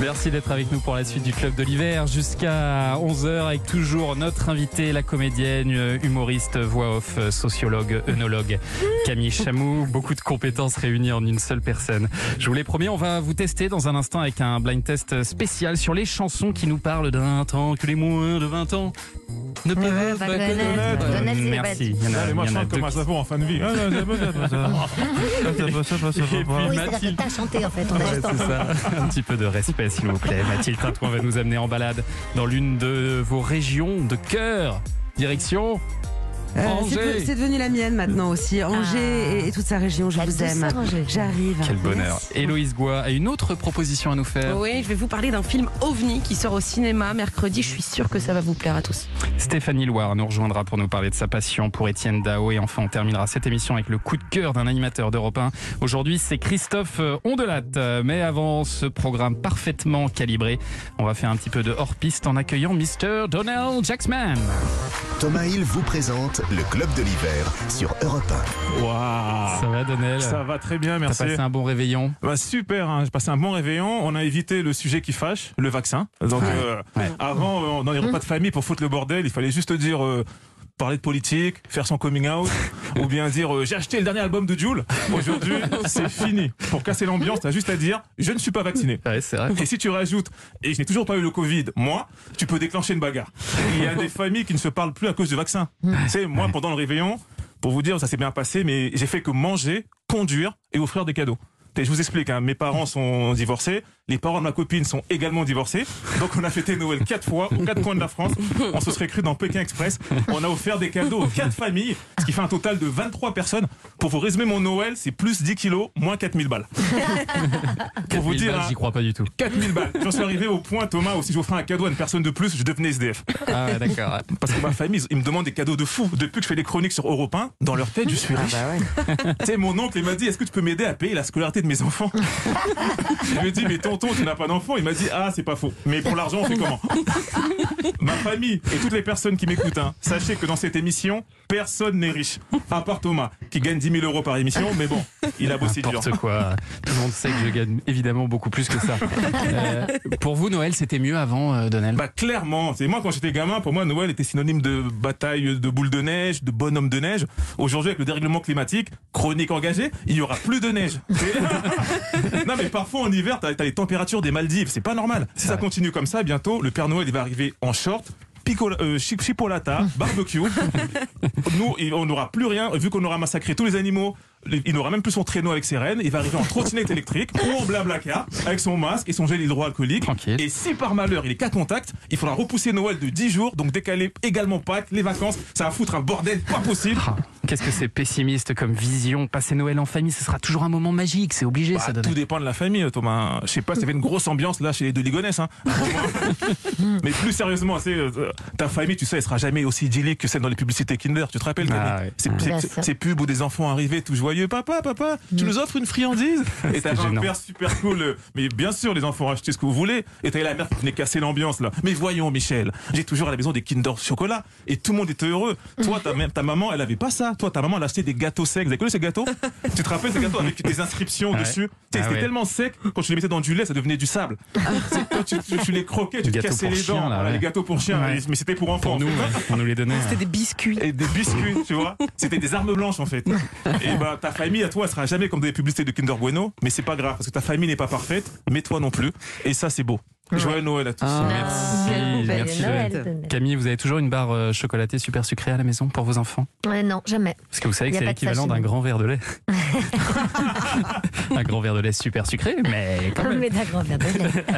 Merci d'être avec nous pour la suite du Club de l'hiver jusqu'à 11h avec toujours notre invité, la comédienne, euh, humoriste, voix off, euh, sociologue, œnologue, Camille Chamou. Beaucoup de compétences réunies en une seule personne. Je vous l'ai promis, on va vous tester dans un instant avec un blind test spécial sur les chansons qui nous parlent d'un temps que les moins de 20 ans ne peuvent pas pas connaître. Merci. Il y en a, Allez, moi il y je en a chante deux comme un savon en fin de vie. Et puis Oui, Mathilde. que t'as chanté en fait. On a Ouais, ça. Un petit peu de respect, s'il vous plaît. Mathilde Tintouin va nous amener en balade dans l'une de vos régions de cœur. Direction Euh, c'est de- c'est devenu la mienne maintenant aussi. Angers Ah. et, et toute sa région, je vous aime. J'arrive. Quel bonheur. Héloïse Goua a une autre proposition à nous faire. Oui, je vais vous parler d'un film OVNI qui sort au cinéma mercredi. Je suis sûre que ça va vous plaire à tous. Stéphanie Loire nous rejoindra pour nous parler de sa passion pour Étienne Dao. Et enfin, on terminera cette émission avec le coup de cœur d'un animateur d'Europe 1. Aujourd'hui, c'est Christophe euh, Ondelat. Mais avant ce programme parfaitement calibré, on va faire un petit peu de hors-piste en accueillant Mr. Donald Jacksman. Thomas Hill vous présente le Club de l'hiver sur Europe Waouh Ça va, Donald Ça va très bien, T'as merci. passé un bon réveillon Bah, super, hein, j'ai passé un bon réveillon. On a évité le sujet qui fâche, le vaccin. Donc, euh, Ouais. avant, euh, on dans les repas de famille pour foutre le bordel, il fallait juste dire. euh, Parler de politique, faire son coming out, ou bien dire euh, j'ai acheté le dernier album de Jules. Aujourd'hui, c'est fini. Pour casser l'ambiance, t'as juste à dire je ne suis pas vacciné. Ouais, c'est vrai. Et si tu rajoutes, et je n'ai toujours pas eu le Covid, moi, tu peux déclencher une bagarre. Il y a des familles qui ne se parlent plus à cause du vaccin. Tu sais, moi, pendant le réveillon, pour vous dire, ça s'est bien passé, mais j'ai fait que manger, conduire et offrir des cadeaux. Et je vous explique, hein, mes parents sont divorcés, les parents de ma copine sont également divorcés, donc on a fêté Noël quatre fois aux quatre coins de la France. On se serait cru dans Pékin Express. On a offert des cadeaux aux quatre familles, ce qui fait un total de 23 personnes. Pour vous résumer mon Noël, c'est plus 10 kilos, moins 4000 balles. Pour vous 4000 dire, balles, hein, j'y crois pas du tout. 4000 balles. J'en suis arrivé au point, Thomas, où si j'offrais un cadeau à une personne de plus, je devenais SDF. Ah ouais, d'accord. Parce que ma famille, ils me demandent des cadeaux de fou. Depuis que je fais des chroniques sur Europe 1, dans leur tête, je suis Ah riche. bah ouais. Tu sais, mon oncle, il m'a dit, est-ce que tu peux m'aider à payer la scolarité de mes enfants? Je lui ai dit, mais tonton, tu n'as pas d'enfant. Il m'a dit, ah, c'est pas faux. Mais pour l'argent, on fait comment Ma famille et toutes les personnes qui m'écoutent, hein, sachez que dans cette émission, personne n'est riche. À part Thomas, qui gagne 10 000 euros par émission. Mais bon, il a bossé dur. N'importe quoi. Tout le monde sait que je gagne évidemment beaucoup plus que ça. Euh, pour vous, Noël, c'était mieux avant, euh, Donald Bah clairement, c'est moi quand j'étais gamin, pour moi Noël était synonyme de bataille de boules de neige, de bonhomme de neige. Aujourd'hui avec le dérèglement climatique, chronique engagée, il y aura plus de neige. Non mais parfois en hiver, t'as as les températures des Maldives, c'est pas normal. Si ça continue comme ça, bientôt le Père Noël il va arriver en short. Picola, euh, chi- chipolata, barbecue. Nous, on n'aura plus rien, vu qu'on aura massacré tous les animaux. Il n'aura même plus son traîneau avec ses rennes. Il va arriver en trottinette électrique ou en blablacar avec son masque et son gel hydroalcoolique. Tranquille. Et si par malheur il est cas contact, il faudra repousser Noël de 10 jours, donc décaler également Pâques, les vacances. Ça va foutre un bordel pas possible. Ah, Qu'est-ce que c'est pessimiste comme vision Passer Noël en famille, ce sera toujours un moment magique, c'est obligé Bah, ça, tout dépend de la famille, Thomas. Je sais pas, ça fait une grosse ambiance là chez les deux Ligonès. Hein. Mais plus sérieusement, c'est, euh, ta famille, tu sais, elle sera jamais aussi idyllique que celle dans les publicités Kinder. Tu te rappelles Ah, ouais. Ces, Ah. ces- Bien ces- sûr. ces pubs où des enfants arrivaient tout joyeux. Papa, papa, tu nous offres une friandise Et t'avais un père super cool. Mais bien sûr, les enfants achetaient ce que vous voulez. Et t'avais la mère qui venait casser l'ambiance là. Mais voyons, Michel, j'ai toujours à la maison des Kinder chocolat. Et tout le monde était heureux. Toi, ta, maman, elle avait pas ça. Toi, ta maman, elle achetait des gâteaux secs. Vous avez connu ces gâteaux Tu te rappelles ces gâteaux avec des inscriptions Ouais. dessus Ah C'était ouais. tellement sec, quand tu les mettais dans du lait, ça devenait du sable. Quand tu, tu- tu les croquais, tu Les te cassais pour les dents. là, ouais. Les gâteaux pour chiens, Ouais. mais c'était pour enfants. Pour nous, on nous les donnait. C'était des biscuits. Et des biscuits, tu vois. C'était des armes blanches en fait. Et bah ta famille à toi elle sera jamais comme des publicités de Kinder Bueno, mais c'est pas grave parce que ta famille n'est pas parfaite, mais toi non plus. Et ça c'est beau. Joyeux Noël à tous. Ah. Merci, merci. Noël. Camille, vous avez toujours une barre euh, chocolatée super sucrée à la maison pour vos enfants? Ouais, non, jamais. Parce que vous savez que c'est de l'équivalent d'un grand verre de lait. un grand verre de lait super sucré, mais quand même. Mais d'accord, bien, bien.